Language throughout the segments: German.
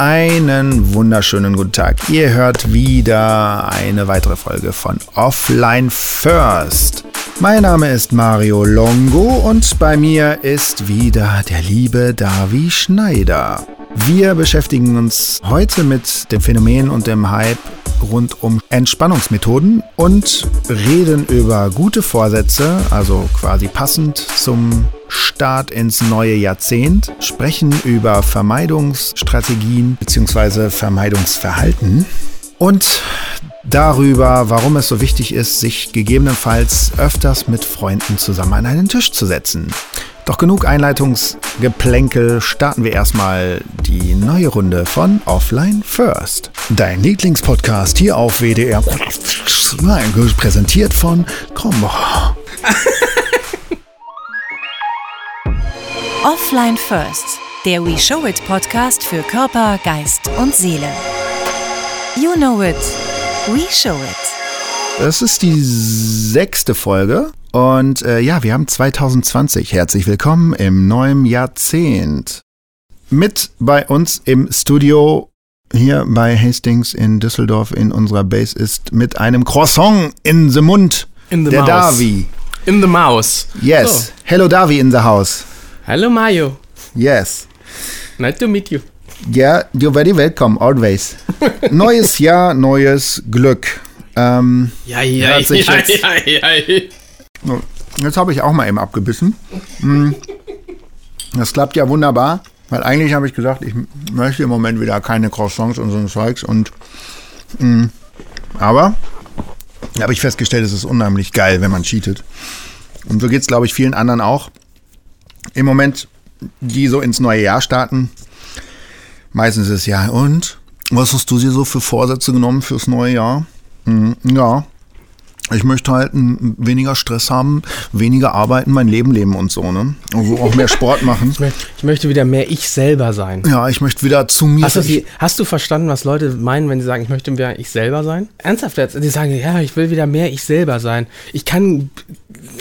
Einen wunderschönen guten Tag. Ihr hört wieder eine weitere Folge von Offline First. Mein Name ist Mario Longo und bei mir ist wieder der liebe Davi Schneider. Wir beschäftigen uns heute mit dem Phänomen und dem Hype rund um Entspannungsmethoden und reden über gute Vorsätze, also quasi passend zum Start ins neue Jahrzehnt, sprechen über Vermeidungsstrategien bzw. Vermeidungsverhalten und darüber, warum es so wichtig ist, sich gegebenenfalls öfters mit Freunden zusammen an einen Tisch zu setzen. Doch genug Einleitungsgeplänkel, starten wir erstmal die neue Runde von Offline First. Dein Lieblingspodcast hier auf WDR. Präsentiert von Combo. Offline First, der We Show It Podcast für Körper, Geist und Seele. You know it, we show it. Es ist die sechste Folge und äh, ja, wir haben 2020. Herzlich willkommen im neuen Jahrzehnt. Mit bei uns im Studio hier bei Hastings in Düsseldorf in unserer Base ist mit einem Croissant in the Mund In the der mouse. Davi. In the mouse. Yes. Hello Davi in the house. Hello Mayo. Yes. Nice to meet you. Yeah, you're very welcome, always. Neues Jahr, neues Glück. Ähm, Ja, ja, ja, ja, ja. So, jetzt habe ich auch mal eben abgebissen. Mm. Das klappt ja wunderbar, weil eigentlich habe ich gesagt, ich möchte im Moment wieder keine Croissants und so ein Zeugs. Und, mm, aber habe ich festgestellt, es ist unheimlich geil, wenn man cheatet. Und so geht es, glaube ich, vielen anderen auch. Im Moment, die so ins neue Jahr starten, meistens ist es ja, und? Was hast du dir so für Vorsätze genommen fürs neue Jahr? Mhm, ja, ich möchte halt weniger Stress haben, weniger arbeiten, mein Leben leben und so, ne? Also auch mehr Sport machen. Ich mö- Ich möchte wieder mehr ich selber sein. Ja, ich möchte wieder zu mir. Hast du, die, hast du verstanden, was Leute meinen, wenn sie sagen, ich möchte mehr ich selber sein? Ernsthaft jetzt? Die sagen, ja, ich will wieder mehr ich selber sein. Ich kann,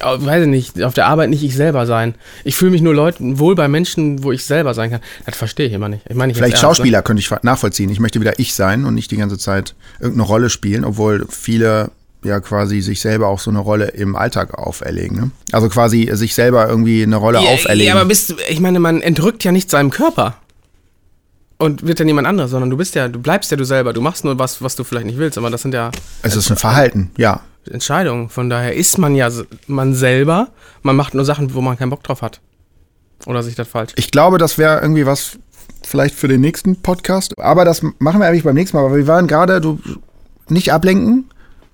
weiß ich nicht, auf der Arbeit nicht ich selber sein. Ich fühle mich nur Leuten wohl bei Menschen, wo ich selber sein kann. Das verstehe ich immer nicht. Ich meine, ich vielleicht ernst, Schauspieler könnte ich nachvollziehen. Ich möchte wieder ich sein und nicht die ganze Zeit irgendeine Rolle spielen, obwohl viele ja quasi sich selber auch so eine Rolle im Alltag auferlegen. Ne? Also quasi sich selber irgendwie eine Rolle? Ja, auferlegen. Ja, aber bist, du- ich meine, man entrückt ja nicht seinem Körper. Und wird ja niemand anderes, sondern du bist ja, du bleibst ja du selber. Du machst nur was, was du vielleicht nicht willst, aber das sind ja es ist ein Verhalten, ja. Entscheidungen. Von daher ist man ja man selber. Man macht nur Sachen, wo man keinen Bock drauf hat. Oder sich das falsch? Ich glaube, das wäre irgendwie was vielleicht für den nächsten Podcast. Aber das machen wir eigentlich beim nächsten Mal. Aber wir waren gerade, du nicht ablenken.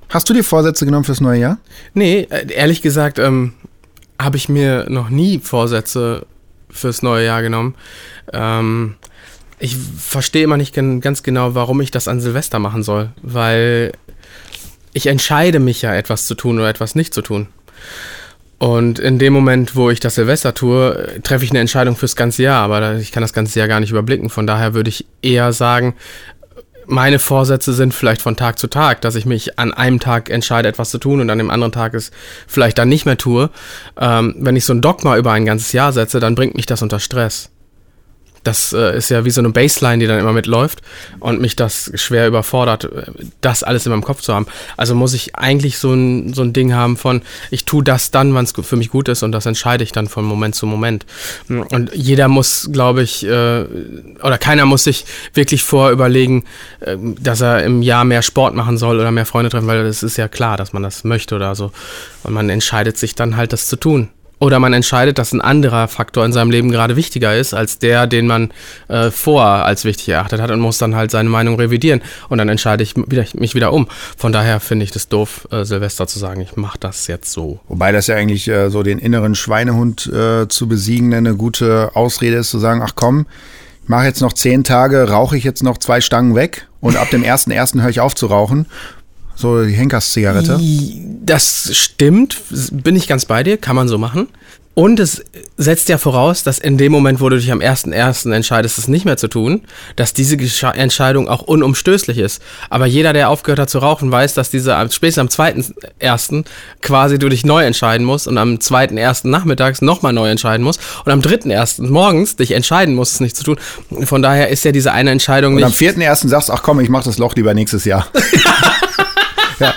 Hast du dir Vorsätze genommen fürs neue Jahr? Nee, äh, ehrlich gesagt, ähm, habe ich mir noch nie Vorsätze fürs neue Jahr genommen. Ähm, ich verstehe immer nicht ganz genau, warum ich das an Silvester machen soll, weil ich entscheide mich ja, etwas zu tun oder etwas nicht zu tun. Und in dem Moment, wo ich das Silvester tue, treffe ich eine Entscheidung fürs ganze Jahr, aber ich kann das ganze Jahr gar nicht überblicken. Von daher würde ich eher sagen, meine Vorsätze sind vielleicht von Tag zu Tag, dass ich mich an einem Tag entscheide, etwas zu tun und an dem anderen Tag es vielleicht dann nicht mehr tue. Ähm, wenn ich so ein Dogma über ein ganzes Jahr setze, dann bringt mich das unter Stress. Das äh, ist ja wie so eine Baseline, die dann immer mitläuft und mich das schwer überfordert, äh, das alles in meinem Kopf zu haben. Also muss ich eigentlich so ein, so ein Ding haben von, ich tue das dann, wann es für mich gut ist und das entscheide ich dann von Moment zu Moment. Und jeder muss, glaube ich, äh, oder keiner muss sich wirklich vorüberlegen, äh, dass er im Jahr mehr Sport machen soll oder mehr Freunde treffen, weil das ist ja klar, dass man das möchte oder so. Und man entscheidet sich dann halt, das zu tun. Oder man entscheidet, dass ein anderer Faktor in seinem Leben gerade wichtiger ist als der, den man äh, vorher als wichtig erachtet hat und muss dann halt seine Meinung revidieren. Und dann entscheide ich wieder, mich wieder um. Von daher finde ich das doof, äh, Silvester zu sagen, ich mache das jetzt so. Wobei das ja eigentlich äh, so den inneren Schweinehund äh, zu besiegen eine gute Ausrede ist, zu sagen, ach komm, ich mache jetzt noch zehn Tage, rauche ich jetzt noch zwei Stangen weg und ab dem ersten ersten höre ich auf zu rauchen. So die Henkers-Zigarette. Das stimmt, bin ich ganz bei dir, kann man so machen. Und es setzt ja voraus, dass in dem Moment, wo du dich am 1.1. entscheidest, es nicht mehr zu tun, dass diese Gesche Entscheidung auch unumstößlich ist. Aber jeder, der aufgehört hat zu rauchen, weiß, dass diese spätestens am 2.1. quasi du dich neu entscheiden musst und am 2.1. nachmittags nochmal neu entscheiden musst und am 3.1. morgens dich entscheiden musst, es nicht zu tun. Von daher ist ja diese eine Entscheidung Und nicht. am 4.1. sagst du, ach komm, ich mach das Loch lieber nächstes Jahr. ja.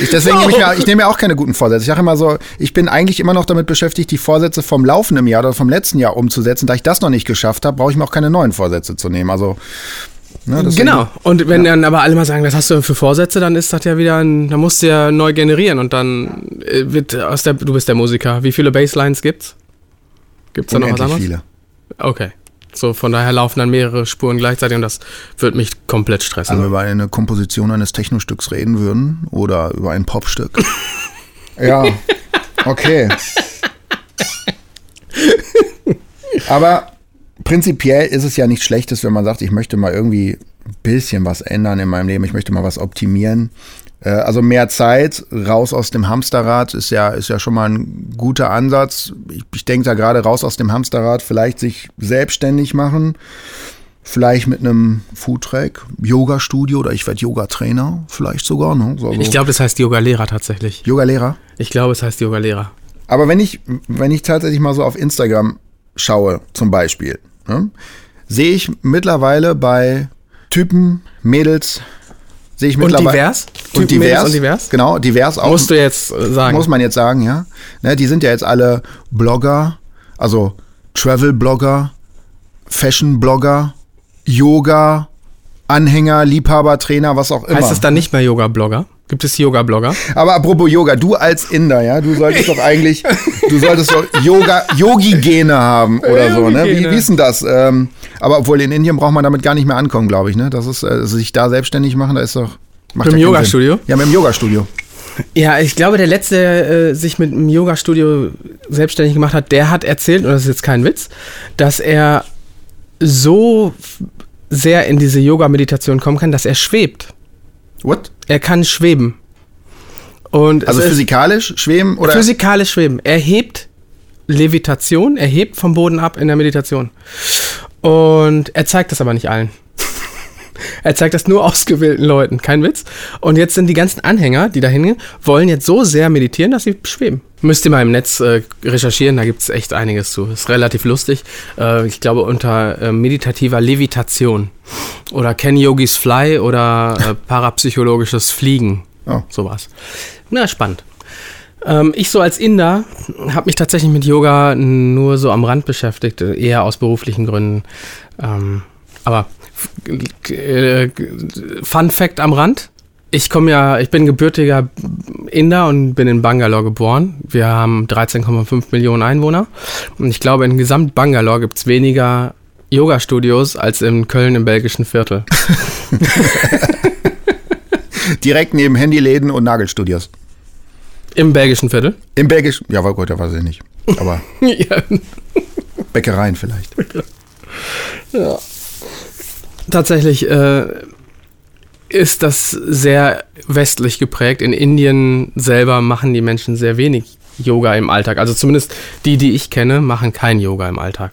Ich, deswegen nehme ich, mir, ich nehme mir auch keine guten Vorsätze. Ich sage immer so, ich bin eigentlich immer noch damit beschäftigt, die Vorsätze vom laufenden Jahr oder vom letzten Jahr umzusetzen. Da ich das noch nicht geschafft habe, brauche ich mir auch keine neuen Vorsätze zu nehmen. Also, ne, Genau. Und wenn dann aber alle mal sagen, was hast du denn für Vorsätze, dann ist das ja wieder ein, dann musst du ja neu generieren und dann äh, wird aus der, du bist der Musiker. Wie viele Basslines gibt's? Gibt's da noch was anderes? viele. Okay. So, von daher laufen dann mehrere Spuren gleichzeitig und das wird mich komplett stressen. Also, wenn wir über eine Komposition eines Technostücks reden würden oder über ein Popstück. ja, okay. Aber prinzipiell ist es ja nichts Schlechtes, wenn man sagt, ich möchte mal irgendwie ein bisschen was ändern in meinem Leben, ich möchte mal was optimieren. Äh, Also mehr Zeit, raus aus dem Hamsterrad ist ja, ist ja schon mal ein guter Ansatz. Ich, ich denke da gerade raus aus dem Hamsterrad, vielleicht sich selbstständig machen. Vielleicht mit einem Foodtrack, Yoga-Studio oder ich werde Yoga-Trainer, vielleicht sogar. Ne? So, so. ich glaube, das heißt Yoga-Lehrer tatsächlich. Yoga-Lehrer. Ich glaube, es heißt Yoga-Lehrer. Aber wenn ich, wenn ich tatsächlich mal so auf Instagram schaue, zum Beispiel, ne, sehe ich mittlerweile bei Typen, Mädels, sehe ich Und mittlerweile. divers? Und divers. und divers? Genau, divers auch. Musst du jetzt sagen. Muss man jetzt sagen, ja. Ne, die sind ja jetzt alle Blogger, also Travel-Blogger, Fashion-Blogger, Yoga, Anhänger, Liebhaber, Trainer, was auch immer. heißt es dann nicht mehr Yoga-Blogger? Gibt es Yoga-Blogger? Aber apropos Yoga, du als Inder, ja, du solltest doch eigentlich, du solltest doch Yoga, Yogi-Gene haben oder so, ne? Wie, wie ist denn das? Ähm, aber obwohl in Indien braucht man damit gar nicht mehr ankommen, glaube ich, ne? Das ist, äh, sich da selbstständig machen, da ist doch. Macht Mit dem ja Yoga-Studio? Ja, mit dem Yoga-Studio. Ja, ich glaube, der letzte, der äh, sich mit einem Yoga-Studio selbstständig gemacht hat, der hat erzählt, und das ist jetzt kein Witz, dass er so sehr in diese Yoga-Meditation kommen kann, dass er schwebt. What? Er kann schweben. Und Also physikalisch, schweben oder? physikalisch schweben. Er hebt Levitation, er hebt vom Boden ab in der Meditation. Und er zeigt das aber nicht allen. Er zeigt das nur ausgewählten Leuten, kein Witz. Und jetzt sind die ganzen Anhänger, die da hingehen, wollen jetzt so sehr meditieren, dass sie schweben. Müsst ihr mal im Netz äh, recherchieren, da gibt es echt einiges zu. Ist relativ lustig. Äh, ich glaube unter äh, meditativer Levitation. Oder Can Yogis Fly oder äh, parapsychologisches Fliegen. Oh. Sowas. Na, spannend. Ähm, ich so als Inder habe mich tatsächlich mit Yoga nur so am Rand beschäftigt, eher aus beruflichen Gründen. Ähm, aber Fun Fact am Rand. Ich komme ja, ich bin gebürtiger Inder und bin in Bangalore geboren. Wir haben 13,5 Millionen Einwohner. Und ich glaube, in Gesamt Bangalore gibt es weniger Yoga-Studios als in Köln im belgischen Viertel. Direkt neben Handyläden und Nagelstudios. Im belgischen Viertel? Im Belgisch, ja, war gut, ja, weiß ich nicht. Aber ja. Bäckereien vielleicht. Tatsächlich äh, ist das sehr westlich geprägt. In Indien selber machen die Menschen sehr wenig Yoga im Alltag. Also zumindest die, die ich kenne, machen kein Yoga im Alltag.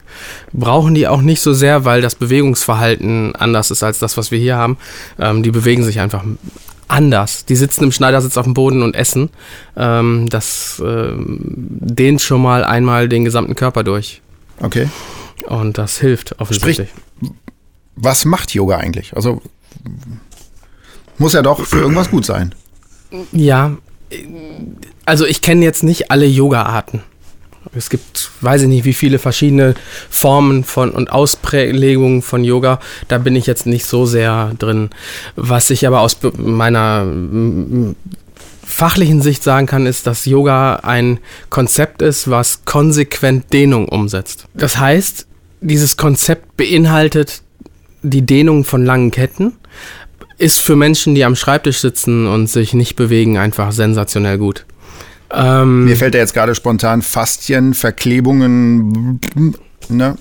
Brauchen die auch nicht so sehr, weil das Bewegungsverhalten anders ist als das, was wir hier haben. Ähm, die bewegen sich einfach anders. Die sitzen im Schneidersitz auf dem Boden und essen. Ähm, das ähm, dehnt schon mal einmal den gesamten Körper durch. Okay. Und das hilft offensichtlich. Was macht Yoga eigentlich? Also muss ja doch für irgendwas gut sein. Ja, also ich kenne jetzt nicht alle Yoga-Arten. Es gibt, weiß ich nicht, wie viele verschiedene Formen von und Ausprägungen von Yoga. Da bin ich jetzt nicht so sehr drin. Was ich aber aus meiner fachlichen Sicht sagen kann, ist, dass Yoga ein Konzept ist, was konsequent Dehnung umsetzt. Das heißt, dieses Konzept beinhaltet die Dehnung von langen Ketten, ist für Menschen, die am Schreibtisch sitzen und sich nicht bewegen, einfach sensationell gut. Ähm, Mir fällt da jetzt gerade spontan Faszien, Verklebungen, ne?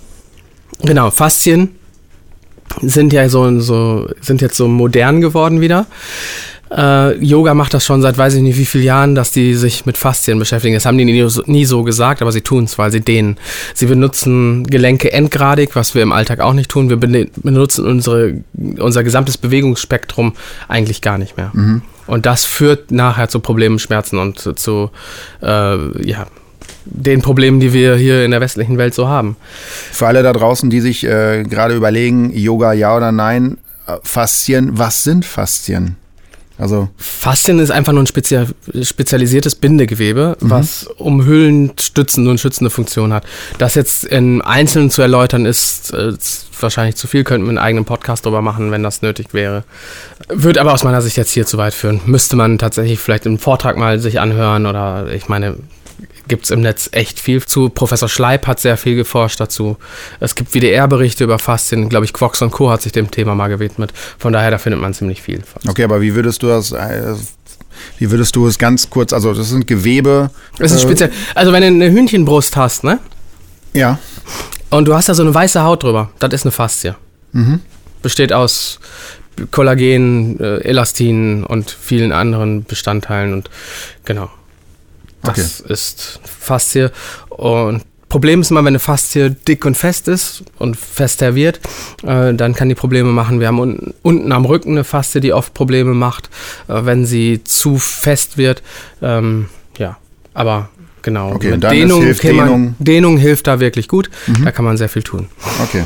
Genau, Faszien sind ja so, so sind jetzt so modern geworden wieder. Äh, Yoga macht das schon seit weiß ich nicht wie vielen Jahren, dass die sich mit Faszien beschäftigen. Das haben die nie, nie so gesagt, aber sie tun es, weil sie dehnen. Sie benutzen Gelenke endgradig, was wir im Alltag auch nicht tun. Wir benutzen unsere, unser gesamtes Bewegungsspektrum eigentlich gar nicht mehr. Mhm. Und das führt nachher zu Problemen, Schmerzen und zu, äh, ja, den Problemen, die wir hier in der westlichen Welt so haben. Für alle da draußen, die sich äh, gerade überlegen, Yoga ja oder nein, äh, Faszien, was sind Faszien? Also Faszien ist einfach nur ein spezial, spezialisiertes Bindegewebe, mhm. was umhüllend, stützende und schützende Funktion hat. Das jetzt in Einzelnen zu erläutern, ist, äh, ist wahrscheinlich zu viel, könnten wir einen eigenen Podcast darüber machen, wenn das nötig wäre. Würde aber aus meiner Sicht jetzt hier zu weit führen. Müsste man tatsächlich vielleicht im Vortrag mal sich anhören oder ich meine, gibt es im Netz echt viel zu. Professor Schleip hat sehr viel geforscht dazu. Es gibt WDR-Berichte über Faszien. Glaube ich, Quox und Co. hat sich dem Thema mal gewidmet. Von daher, da findet man ziemlich viel. Okay, aber wie würdest du das, äh, wie würdest du es ganz kurz, also das sind Gewebe. Das ist äh, speziell. Also wenn du eine Hühnchenbrust hast, ne? Ja. Und du hast da so eine weiße Haut drüber, das ist eine Faszie. Mhm. Besteht aus Kollagen, äh, Elastin und vielen anderen Bestandteilen und genau. Das okay. ist Faszie. Und Problem ist immer, wenn eine Faszie dick und fest ist und fester wird, äh, dann kann die Probleme machen. Wir haben un unten am Rücken eine Faszie, die oft Probleme macht, äh, wenn sie zu fest wird. Ähm, ja, aber genau. Okay, Mit Dehnung, hilft man, Dehnung. Dehnung hilft da wirklich gut. Mhm. Da kann man sehr viel tun. Okay.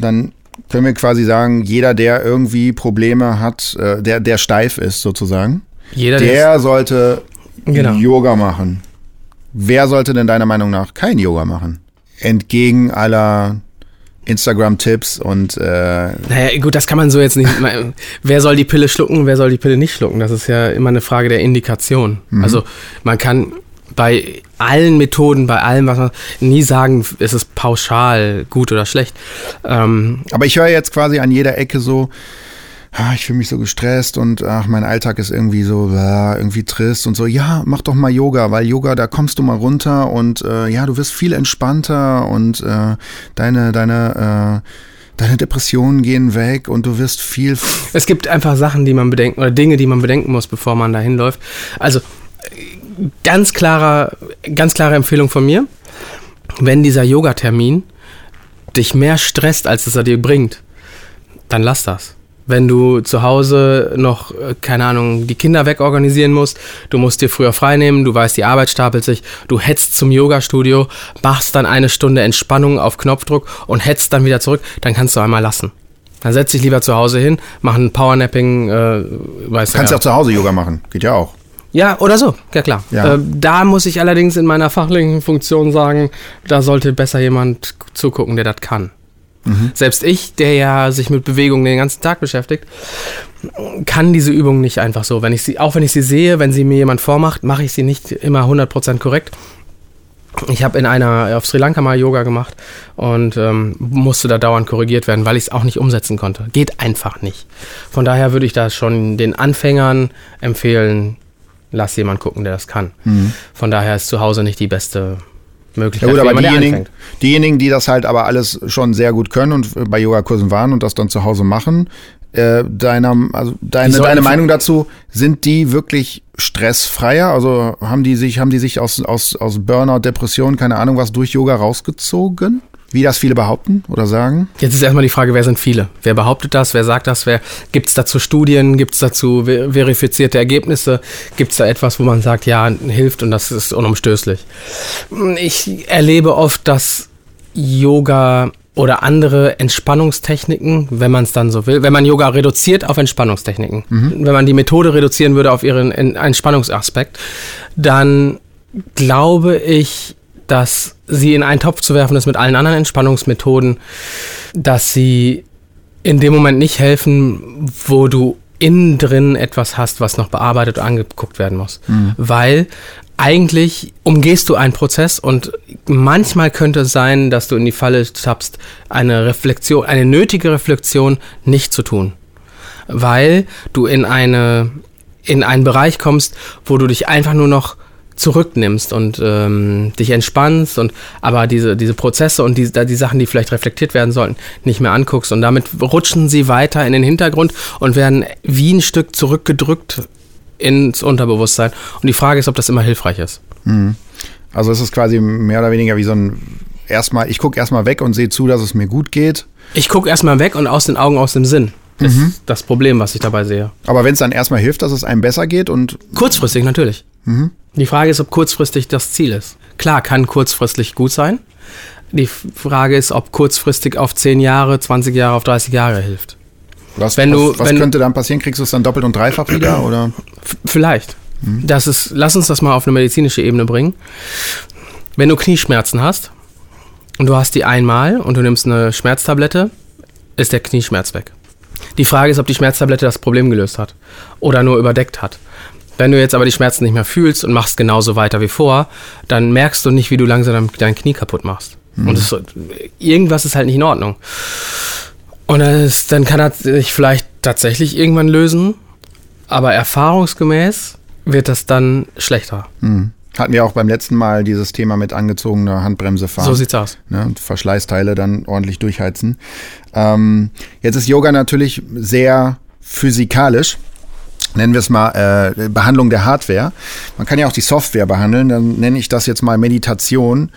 Dann können wir quasi sagen, jeder, der irgendwie Probleme hat, äh, der, der steif ist sozusagen, jeder, der sollte genau. Yoga machen. Wer sollte denn deiner Meinung nach kein Yoga machen? Entgegen aller Instagram-Tipps und. Äh naja, gut, das kann man so jetzt nicht. wer soll die Pille schlucken, wer soll die Pille nicht schlucken? Das ist ja immer eine Frage der Indikation. Mhm. Also man kann bei allen Methoden, bei allem, was man nie sagen, ist es pauschal gut oder schlecht. Ähm, Aber ich höre jetzt quasi an jeder Ecke so, ich fühle mich so gestresst und ach, mein Alltag ist irgendwie so ah, irgendwie trist und so. Ja, mach doch mal Yoga, weil Yoga, da kommst du mal runter und äh, ja, du wirst viel entspannter und äh, deine deine äh, deine Depressionen gehen weg und du wirst viel. Es gibt einfach Sachen, die man bedenken oder Dinge, die man bedenken muss, bevor man dahin läuft. Also ganz klarer, ganz klare Empfehlung von mir. Wenn dieser Yoga-Termin dich mehr stresst, als es er dir bringt, dann lass das wenn du zu Hause noch, äh, keine Ahnung, die Kinder wegorganisieren musst, du musst dir früher freinehmen, du weißt, die Arbeit stapelt sich, du hetzt zum Yoga-Studio, machst dann eine Stunde Entspannung auf Knopfdruck und hetzt dann wieder zurück, dann kannst du einmal lassen. Dann setz dich lieber zu Hause hin, mach ein Powernapping, äh, weißt du. Kannst ja auch zu Hause Yoga machen, geht ja auch. Ja, oder so, ja klar. Ja. Äh, da muss ich allerdings in meiner fachlichen Funktion sagen, da sollte besser jemand zugucken, der das kann. Mhm. Selbst ich, der ja sich mit Bewegung den ganzen Tag beschäftigt, kann diese Übung nicht einfach so. Wenn ich sie, auch wenn ich sie sehe, wenn sie mir jemand vormacht, mache ich sie nicht immer 100% korrekt. Ich habe in einer auf Sri Lanka mal Yoga gemacht und ähm, musste da dauernd korrigiert werden, weil ich es auch nicht umsetzen konnte. Geht einfach nicht. Von daher würde ich da schon den Anfängern empfehlen, lass jemand gucken, der das kann. Mhm. Von daher ist zu Hause nicht die beste Möglichkeit. Ja gut, aber diejenigen, diejenigen, die das halt aber alles schon sehr gut können und bei Yogakursen waren und das dann zu Hause machen, äh, deiner, also deine, deine Meinung dazu, sind die wirklich stressfreier? Also haben die sich, haben die sich aus, aus, aus Burnout, Depression, keine Ahnung was, durch Yoga rausgezogen? Wie das viele behaupten oder sagen? Jetzt ist erstmal die Frage, wer sind viele? Wer behauptet das? Wer sagt das? Gibt es dazu Studien? Gibt es dazu verifizierte Ergebnisse? Gibt es da etwas, wo man sagt, ja, hilft und das ist unumstößlich? Ich erlebe oft, dass Yoga oder andere Entspannungstechniken, wenn man es dann so will, wenn man Yoga reduziert auf Entspannungstechniken, mhm. wenn man die Methode reduzieren würde auf ihren Entspannungsaspekt, dann glaube ich, dass sie in einen Topf zu werfen ist mit allen anderen Entspannungsmethoden, dass sie in dem Moment nicht helfen, wo du innen drin etwas hast, was noch bearbeitet oder angeguckt werden muss. Mhm. Weil eigentlich umgehst du einen Prozess und manchmal könnte es sein, dass du in die Falle tappst, eine Reflexion, eine nötige Reflexion nicht zu tun. Weil du in eine, in einen Bereich kommst, wo du dich einfach nur noch zurücknimmst und ähm, dich entspannst und aber diese, diese Prozesse und die, die Sachen, die vielleicht reflektiert werden sollten, nicht mehr anguckst. Und damit rutschen sie weiter in den Hintergrund und werden wie ein Stück zurückgedrückt ins Unterbewusstsein. Und die Frage ist, ob das immer hilfreich ist. Mhm. Also es ist quasi mehr oder weniger wie so ein erstmal, ich gucke erstmal weg und sehe zu, dass es mir gut geht. Ich gucke erstmal weg und aus den Augen, aus dem Sinn. Das mhm. ist das Problem, was ich dabei sehe. Aber wenn es dann erstmal hilft, dass es einem besser geht und. Kurzfristig natürlich. Mhm. Die Frage ist, ob kurzfristig das Ziel ist. Klar, kann kurzfristig gut sein. Die Frage ist, ob kurzfristig auf 10 Jahre, 20 Jahre, auf 30 Jahre hilft. Was, wenn du, was, was könnte dann passieren? Kriegst du es dann doppelt und dreifach wieder? Oder? Vielleicht. Mhm. Das ist, lass uns das mal auf eine medizinische Ebene bringen. Wenn du Knieschmerzen hast und du hast die einmal und du nimmst eine Schmerztablette, ist der Knieschmerz weg. Die Frage ist, ob die Schmerztablette das Problem gelöst hat oder nur überdeckt hat. Wenn du jetzt aber die Schmerzen nicht mehr fühlst und machst genauso weiter wie vor, dann merkst du nicht, wie du langsam dein Knie kaputt machst. Mhm. Und es, irgendwas ist halt nicht in Ordnung. Und dann, ist, dann kann er sich vielleicht tatsächlich irgendwann lösen, aber erfahrungsgemäß wird das dann schlechter. Mhm. Hatten wir auch beim letzten Mal dieses Thema mit angezogener Handbremse fahren. So sieht's aus. Ne, Verschleißteile dann ordentlich durchheizen. Ähm, jetzt ist Yoga natürlich sehr physikalisch. Nennen wir es mal äh, Behandlung der Hardware. Man kann ja auch die Software behandeln. Dann nenne ich das jetzt mal Meditation.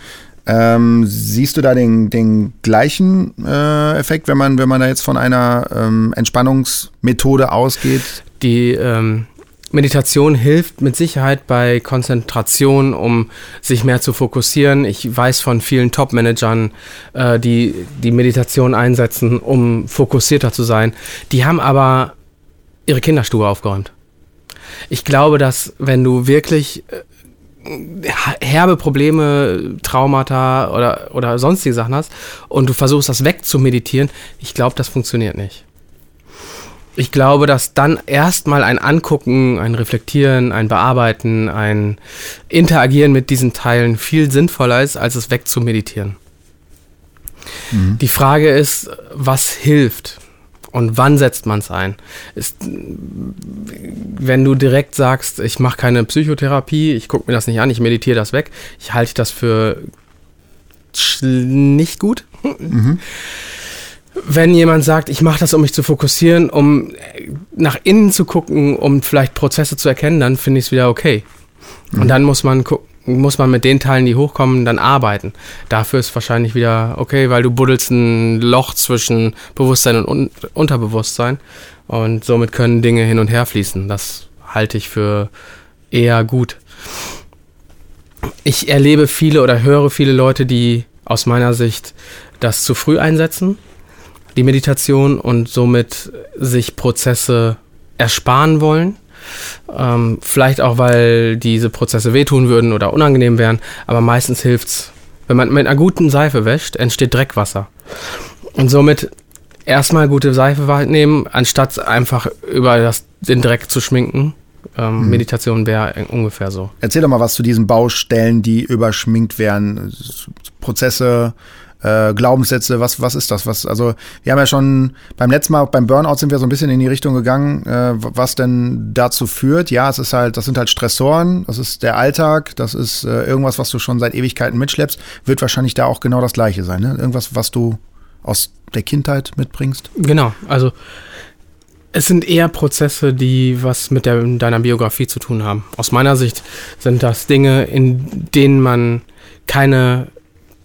Ähm, siehst du da den, den gleichen äh, Effekt, wenn man, wenn man da jetzt von einer ähm, Entspannungsmethode ausgeht? Die ähm, Meditation hilft mit Sicherheit bei Konzentration, um sich mehr zu fokussieren. Ich weiß von vielen Top-Managern, äh, die die Meditation einsetzen, um fokussierter zu sein. Die haben aber ihre Kinderstube aufgeräumt. Ich glaube, dass wenn du wirklich äh, herbe Probleme, Traumata oder, oder sonstige Sachen hast und du versuchst das wegzumeditieren, ich glaube, das funktioniert nicht ich glaube, dass dann erstmal ein Angucken, ein Reflektieren, ein Bearbeiten, ein Interagieren mit diesen Teilen viel sinnvoller ist, als es wegzumeditieren. Mhm. Die Frage ist, was hilft und wann setzt man es ein? Ist, wenn du direkt sagst, ich mache keine Psychotherapie, ich gucke mir das nicht an, ich meditiere das weg, ich halte das für nicht gut. Mhm wenn jemand sagt, ich mache das, um mich zu fokussieren, um nach innen zu gucken, um vielleicht Prozesse zu erkennen, dann finde ich es wieder okay. Mhm. Und dann muss man muss man mit den Teilen, die hochkommen, dann arbeiten. Dafür ist wahrscheinlich wieder okay, weil du buddelst ein Loch zwischen Bewusstsein und Un Unterbewusstsein und somit können Dinge hin und her fließen. Das halte ich für eher gut. Ich erlebe viele oder höre viele Leute, die aus meiner Sicht das zu früh einsetzen die Meditation und somit sich Prozesse ersparen wollen. Ähm, vielleicht auch, weil diese Prozesse wehtun würden oder unangenehm wären, aber meistens hilft es, wenn man mit einer guten Seife wäscht, entsteht Dreckwasser. Und somit erstmal gute Seife nehmen, anstatt einfach über das, den Dreck zu schminken. Ähm, mhm. Meditation wäre ungefähr so. Erzähl doch mal was zu diesen Baustellen, die überschminkt werden. Prozesse, äh, Glaubenssätze, was, was ist das? Was, also, wir haben ja schon beim letzten Mal, beim Burnout sind wir so ein bisschen in die Richtung gegangen, äh, was denn dazu führt. Ja, es ist halt, das sind halt Stressoren, das ist der Alltag, das ist äh, irgendwas, was du schon seit Ewigkeiten mitschleppst, wird wahrscheinlich da auch genau das Gleiche sein, ne? Irgendwas, was du aus der Kindheit mitbringst. Genau, also es sind eher Prozesse, die was mit der, deiner Biografie zu tun haben. Aus meiner Sicht sind das Dinge, in denen man keine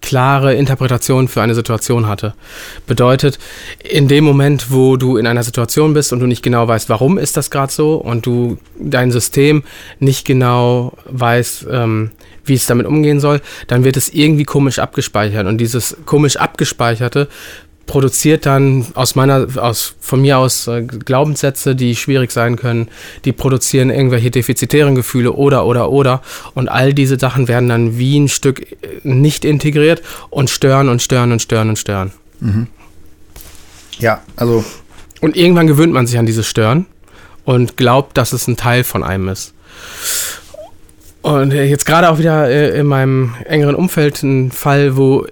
klare Interpretation für eine Situation hatte. Bedeutet, in dem Moment, wo du in einer Situation bist und du nicht genau weißt, warum ist das gerade so und du dein System nicht genau weiß, ähm, wie es damit umgehen soll, dann wird es irgendwie komisch abgespeichert und dieses komisch abgespeicherte produziert dann aus meiner, aus, von mir aus äh, Glaubenssätze, die schwierig sein können, die produzieren irgendwelche defizitären Gefühle oder, oder, oder. Und all diese Sachen werden dann wie ein Stück äh, nicht integriert und stören und stören und stören und stören. Mhm. Ja, also. Und irgendwann gewöhnt man sich an dieses Stören und glaubt, dass es ein Teil von einem ist. Und äh, jetzt gerade auch wieder in meinem engeren Umfeld ein Fall, wo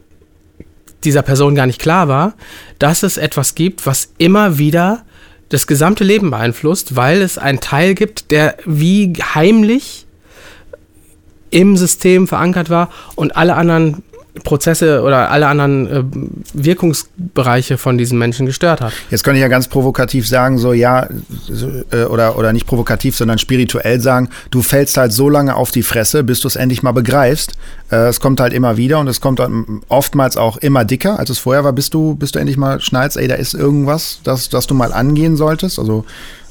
dieser Person gar nicht klar war, dass es etwas gibt, was immer wieder das gesamte Leben beeinflusst, weil es einen Teil gibt, der wie heimlich im System verankert war und alle anderen Prozesse oder alle anderen äh, Wirkungsbereiche von diesen Menschen gestört hat. Jetzt könnte ich ja ganz provokativ sagen, so ja, äh, oder, oder nicht provokativ, sondern spirituell sagen, du fällst halt so lange auf die Fresse, bis du es endlich mal begreifst. Äh, es kommt halt immer wieder und es kommt oftmals auch immer dicker, als es vorher war, bis du, bis du endlich mal schnallst, ey, da ist irgendwas, das, das du mal angehen solltest. Also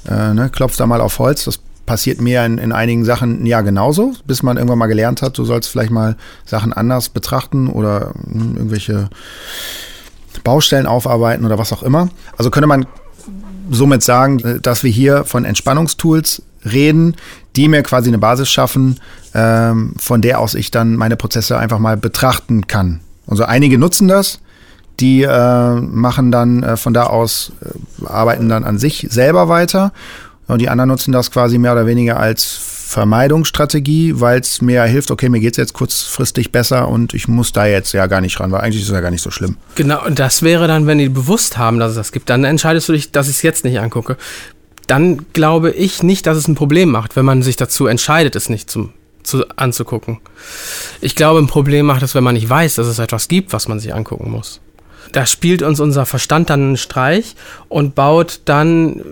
äh, ne, klopf da mal auf Holz, das passiert mir in, in einigen Sachen ja genauso, bis man irgendwann mal gelernt hat, du sollst vielleicht mal Sachen anders betrachten oder hm, irgendwelche Baustellen aufarbeiten oder was auch immer. Also könnte man somit sagen, dass wir hier von Entspannungstools reden, die mir quasi eine Basis schaffen, ähm, von der aus ich dann meine Prozesse einfach mal betrachten kann. Also einige nutzen das, die äh, machen dann äh, von da aus, äh, arbeiten dann an sich selber weiter und die anderen nutzen das quasi mehr oder weniger als Vermeidungsstrategie, weil es mir hilft, okay, mir geht es jetzt kurzfristig besser und ich muss da jetzt ja gar nicht ran, weil eigentlich ist es ja gar nicht so schlimm. Genau, und das wäre dann, wenn die bewusst haben, dass es das gibt, dann entscheidest du dich, dass ich es jetzt nicht angucke. Dann glaube ich nicht, dass es ein Problem macht, wenn man sich dazu entscheidet, es nicht zum, zu, anzugucken. Ich glaube, ein Problem macht es, wenn man nicht weiß, dass es etwas gibt, was man sich angucken muss. Da spielt uns unser Verstand dann einen Streich und baut dann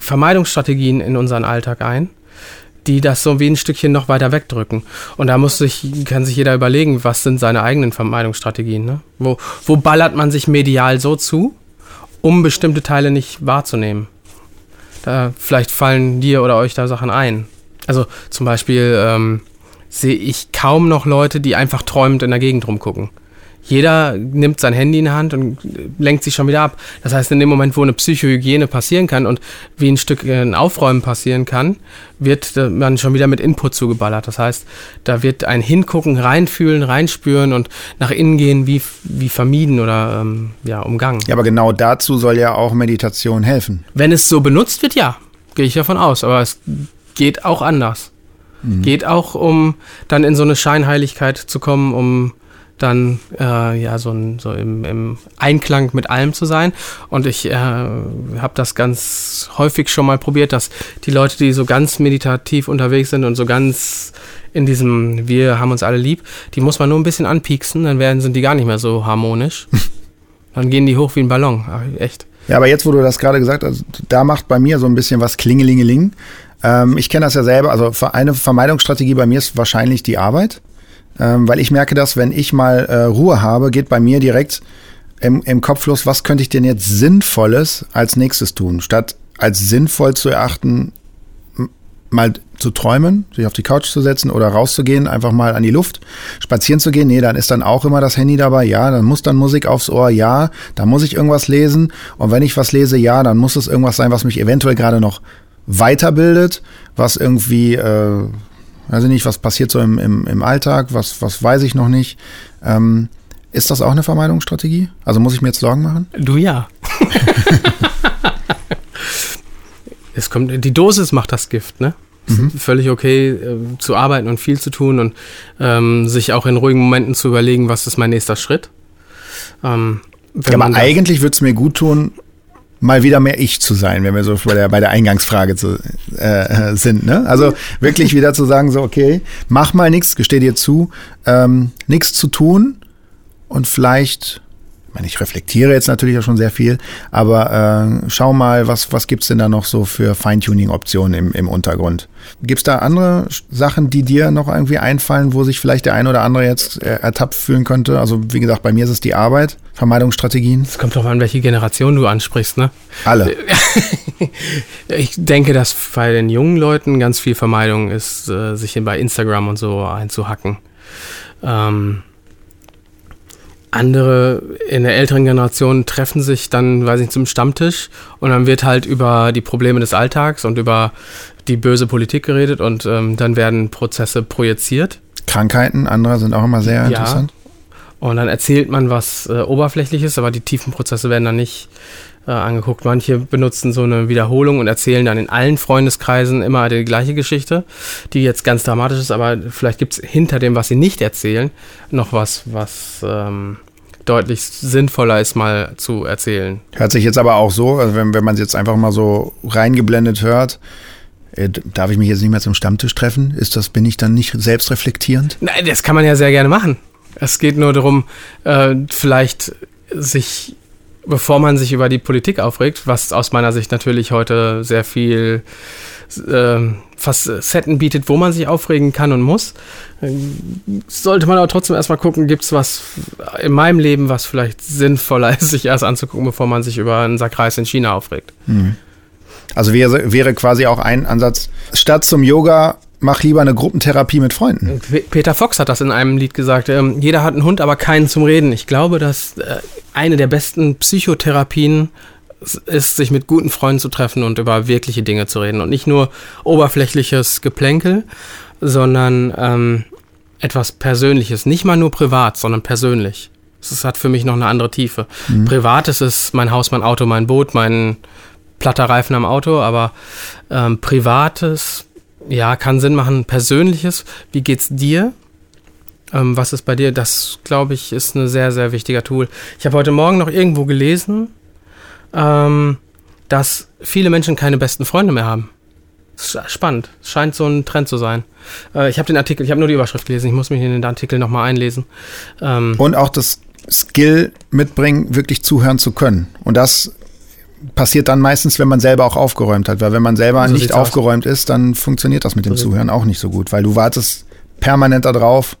Vermeidungsstrategien in unseren Alltag ein, die das so wie ein Stückchen noch weiter wegdrücken. Und da muss sich, kann sich jeder überlegen, was sind seine eigenen Vermeidungsstrategien. Ne? Wo, wo ballert man sich medial so zu, um bestimmte Teile nicht wahrzunehmen? Da, vielleicht fallen dir oder euch da Sachen ein. Also zum Beispiel ähm, sehe ich kaum noch Leute, die einfach träumend in der Gegend rumgucken jeder nimmt sein Handy in die Hand und lenkt sich schon wieder ab. Das heißt, in dem Moment, wo eine Psychohygiene passieren kann und wie ein Stück äh, ein Aufräumen passieren kann, wird äh, man schon wieder mit Input zugeballert. Das heißt, da wird ein Hingucken, reinfühlen, reinspüren und nach innen gehen wie, wie vermieden oder ähm, ja, umgangen. Ja, aber genau dazu soll ja auch Meditation helfen. Wenn es so benutzt wird, ja, gehe ich davon aus. Aber es geht auch anders. Mhm. Geht auch um dann in so eine Scheinheiligkeit zu kommen, um dann äh, ja so, ein, so im, im, Einklang mit allem zu sein. Und ich äh, habe das ganz häufig schon mal probiert, dass die Leute, die so ganz meditativ unterwegs sind und so ganz in diesem Wir haben uns alle lieb, die muss man nur ein bisschen anpieksen, dann werden sind die gar nicht mehr so harmonisch. dann gehen die hoch wie ein Ballon. Echt. Ja, aber jetzt, wo du das gerade gesagt hast, da macht bei mir so ein bisschen was Klingelingeling. Ähm, ich kenne das ja selber. Also eine Vermeidungsstrategie bei mir ist wahrscheinlich die Arbeit. Ähm, weil ich merke dass wenn ich mal äh, Ruhe habe, geht bei mir direkt im, im Kopf los, was könnte ich denn jetzt Sinnvolles als nächstes tun, statt als sinnvoll zu erachten, mal zu träumen, sich auf die Couch zu setzen oder rauszugehen, einfach mal an die Luft, spazieren zu gehen. Nee, dann ist dann auch immer das Handy dabei. Ja, dann muss dann Musik aufs Ohr. Ja, dann muss ich irgendwas lesen. Und wenn ich was lese, ja, dann muss es irgendwas sein, was mich eventuell gerade noch weiterbildet, was irgendwie äh, Weiß ich nicht, was passiert so im, im, im Alltag, was, was weiß ich noch nicht. Ähm, ist das auch eine Vermeidungsstrategie? Also muss ich mir jetzt Sorgen machen? Du ja. es kommt, die Dosis macht das Gift, ne? Mhm. Völlig okay, äh, zu arbeiten und viel zu tun und ähm, sich auch in ruhigen Momenten zu überlegen, was ist mein nächster Schritt. Ähm, ja, aber eigentlich würde es mir gut tun, mal wieder mehr ich zu sein, wenn wir so bei der, bei der Eingangsfrage zu, äh, sind. Ne? Also wirklich wieder zu sagen, so, okay, mach mal nichts, gesteh dir zu, ähm, nichts zu tun und vielleicht meine, ich reflektiere jetzt natürlich auch schon sehr viel, aber äh, schau mal, was, was gibt es denn da noch so für Feintuning-Optionen im, im Untergrund? Gibt es da andere Sachen, die dir noch irgendwie einfallen, wo sich vielleicht der ein oder andere jetzt äh, ertappt fühlen könnte? Also wie gesagt, bei mir ist es die Arbeit, Vermeidungsstrategien. Es kommt doch an, welche Generation du ansprichst, ne? Alle. ich denke, dass bei den jungen Leuten ganz viel Vermeidung ist, äh, sich bei Instagram und so einzuhacken. Ähm, andere in der älteren Generation treffen sich dann, weiß ich, zum Stammtisch und dann wird halt über die Probleme des Alltags und über die böse Politik geredet und ähm, dann werden Prozesse projiziert. Krankheiten, andere sind auch immer sehr ja. interessant. Und dann erzählt man was äh, Oberflächliches, aber die tiefen Prozesse werden dann nicht äh, angeguckt. Manche benutzen so eine Wiederholung und erzählen dann in allen Freundeskreisen immer die gleiche Geschichte, die jetzt ganz dramatisch ist, aber vielleicht gibt es hinter dem, was sie nicht erzählen, noch was, was ähm, deutlich sinnvoller ist, mal zu erzählen. Hört sich jetzt aber auch so, also wenn, wenn man es jetzt einfach mal so reingeblendet hört, äh, Darf ich mich jetzt nicht mehr zum Stammtisch treffen? Ist das, bin ich dann nicht selbstreflektierend? Nein, das kann man ja sehr gerne machen. Es geht nur darum, äh, vielleicht sich, bevor man sich über die Politik aufregt, was aus meiner Sicht natürlich heute sehr viel äh, Facetten bietet, wo man sich aufregen kann und muss, äh, sollte man aber trotzdem erstmal gucken, gibt es was in meinem Leben, was vielleicht sinnvoller ist, sich erst anzugucken, bevor man sich über einen Sack Reis in China aufregt. Mhm. Also wäre, wäre quasi auch ein Ansatz, statt zum Yoga mach lieber eine Gruppentherapie mit Freunden. Peter Fox hat das in einem Lied gesagt. Ähm, jeder hat einen Hund, aber keinen zum Reden. Ich glaube, dass äh, eine der besten Psychotherapien ist, sich mit guten Freunden zu treffen und über wirkliche Dinge zu reden. Und nicht nur oberflächliches Geplänkel, sondern ähm, etwas Persönliches. Nicht mal nur privat, sondern persönlich. Das hat für mich noch eine andere Tiefe. Mhm. Privat ist es mein Haus, mein Auto, mein Boot, mein platter Reifen am Auto, aber ähm, Privates ja, kann Sinn machen. Persönliches, wie geht's dir? Ähm, was ist bei dir? Das, glaube ich, ist ein sehr, sehr wichtiger Tool. Ich habe heute Morgen noch irgendwo gelesen, ähm, dass viele Menschen keine besten Freunde mehr haben. Spannend. Scheint so ein Trend zu sein. Äh, ich habe den Artikel, ich habe nur die Überschrift gelesen, ich muss mich in den Artikel nochmal einlesen. Ähm, Und auch das Skill mitbringen, wirklich zuhören zu können. Und das passiert dann meistens, wenn man selber auch aufgeräumt hat. Weil wenn man selber so nicht aufgeräumt aus. ist, dann funktioniert das mit dem so Zuhören auch nicht so gut, weil du wartest permanent darauf,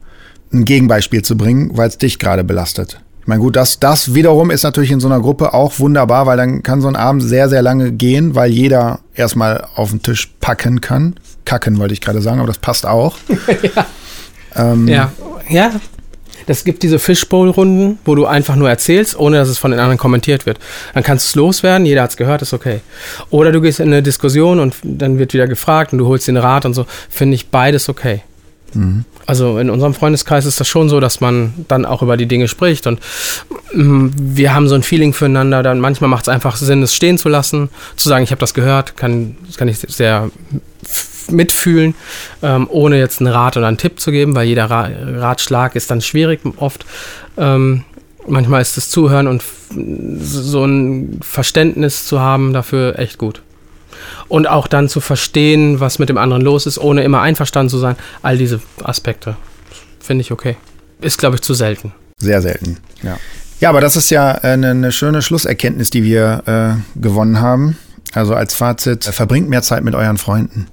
ein Gegenbeispiel zu bringen, weil es dich gerade belastet. Ich meine, gut, das, das wiederum ist natürlich in so einer Gruppe auch wunderbar, weil dann kann so ein Abend sehr, sehr lange gehen, weil jeder erstmal auf den Tisch packen kann. Kacken wollte ich gerade sagen, aber das passt auch. ja. Ähm, ja. ja, es gibt diese Fishbowl-Runden, wo du einfach nur erzählst, ohne dass es von den anderen kommentiert wird. Dann kannst du es loswerden, jeder hat es gehört, ist okay. Oder du gehst in eine Diskussion und dann wird wieder gefragt und du holst den Rat und so. Finde ich beides okay. Mhm. Also in unserem Freundeskreis ist das schon so, dass man dann auch über die Dinge spricht und mm, wir haben so ein Feeling füreinander. Dann manchmal macht es einfach Sinn, es stehen zu lassen, zu sagen, ich habe das gehört, kann, das kann ich sehr mitfühlen, ähm, ohne jetzt einen Rat oder einen Tipp zu geben, weil jeder Ra Ratschlag ist dann schwierig oft. Ähm, manchmal ist das Zuhören und so ein Verständnis zu haben dafür echt gut. Und auch dann zu verstehen, was mit dem anderen los ist, ohne immer einverstanden zu sein. All diese Aspekte finde ich okay. Ist, glaube ich, zu selten. Sehr selten, ja. Ja, aber das ist ja eine, eine schöne Schlusserkenntnis, die wir äh, gewonnen haben. Also als Fazit, verbringt mehr Zeit mit euren Freunden.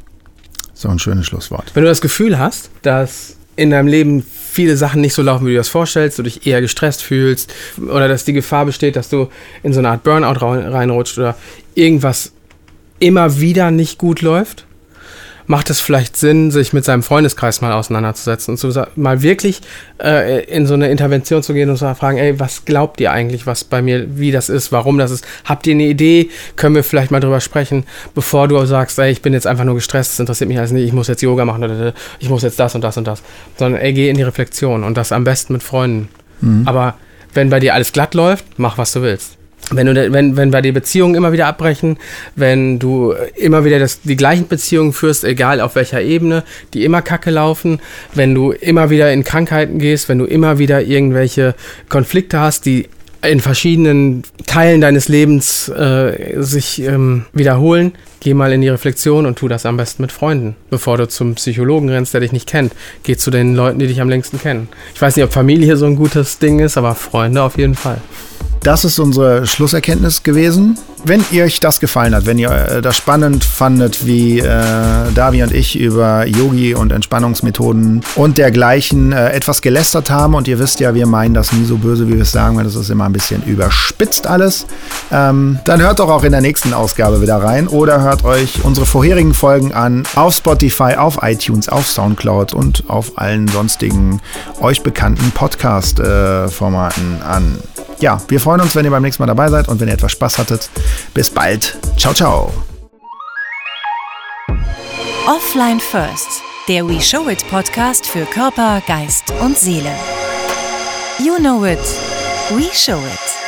So ein schönes Schlusswort. Wenn du das Gefühl hast, dass in deinem Leben viele Sachen nicht so laufen, wie du das vorstellst, du dich eher gestresst fühlst oder dass die Gefahr besteht, dass du in so eine Art Burnout reinrutscht oder irgendwas immer wieder nicht gut läuft, macht es vielleicht Sinn, sich mit seinem Freundeskreis mal auseinanderzusetzen und zu, mal wirklich äh, in so eine Intervention zu gehen und zu fragen, ey, was glaubt ihr eigentlich, was bei mir, wie das ist, warum das ist? Habt ihr eine Idee? Können wir vielleicht mal drüber sprechen, bevor du sagst, ey, ich bin jetzt einfach nur gestresst, das interessiert mich alles nicht, ich muss jetzt Yoga machen oder ich muss jetzt das und das und das. Sondern ey, geh in die Reflexion und das am besten mit Freunden. Mhm. Aber wenn bei dir alles glatt läuft, mach was du willst wenn, du, wenn, wenn bei dir Beziehungen immer wieder abbrechen, wenn du immer wieder das, die gleichen Beziehungen führst, egal auf welcher Ebene, die immer kacke laufen, wenn du immer wieder in Krankheiten gehst, wenn du immer wieder irgendwelche Konflikte hast, die in verschiedenen Teilen deines Lebens äh, sich ähm, wiederholen, geh mal in die Reflexion und tu das am besten mit Freunden, bevor du zum Psychologen rennst, der dich nicht kennt. Geh zu den Leuten, die dich am längsten kennen. Ich weiß nicht, ob Familie so ein gutes Ding ist, aber Freunde auf jeden Fall. Das ist unsere Schlusserkenntnis gewesen. Wenn ihr euch das gefallen hat, wenn ihr äh, das spannend fandet, wie äh, Davi und ich über Yogi und Entspannungsmethoden und dergleichen äh, etwas gelästert haben und ihr wisst ja, wir meinen das nie so böse, wie wir es sagen, weil das ist immer ein bisschen überspitzt alles, ähm, dann hört doch auch in der nächsten Ausgabe wieder rein oder hört euch unsere vorherigen Folgen an auf Spotify, auf iTunes, auf Soundcloud und auf allen sonstigen euch bekannten Podcast-Formaten äh, an. Ja, wir freuen uns, wenn ihr beim nächsten Mal dabei seid und wenn ihr etwas Spaß hattet. Bis bald. Ciao, ciao. Offline First, der We Show It Podcast für Körper, Geist und Seele. You know it. We show it.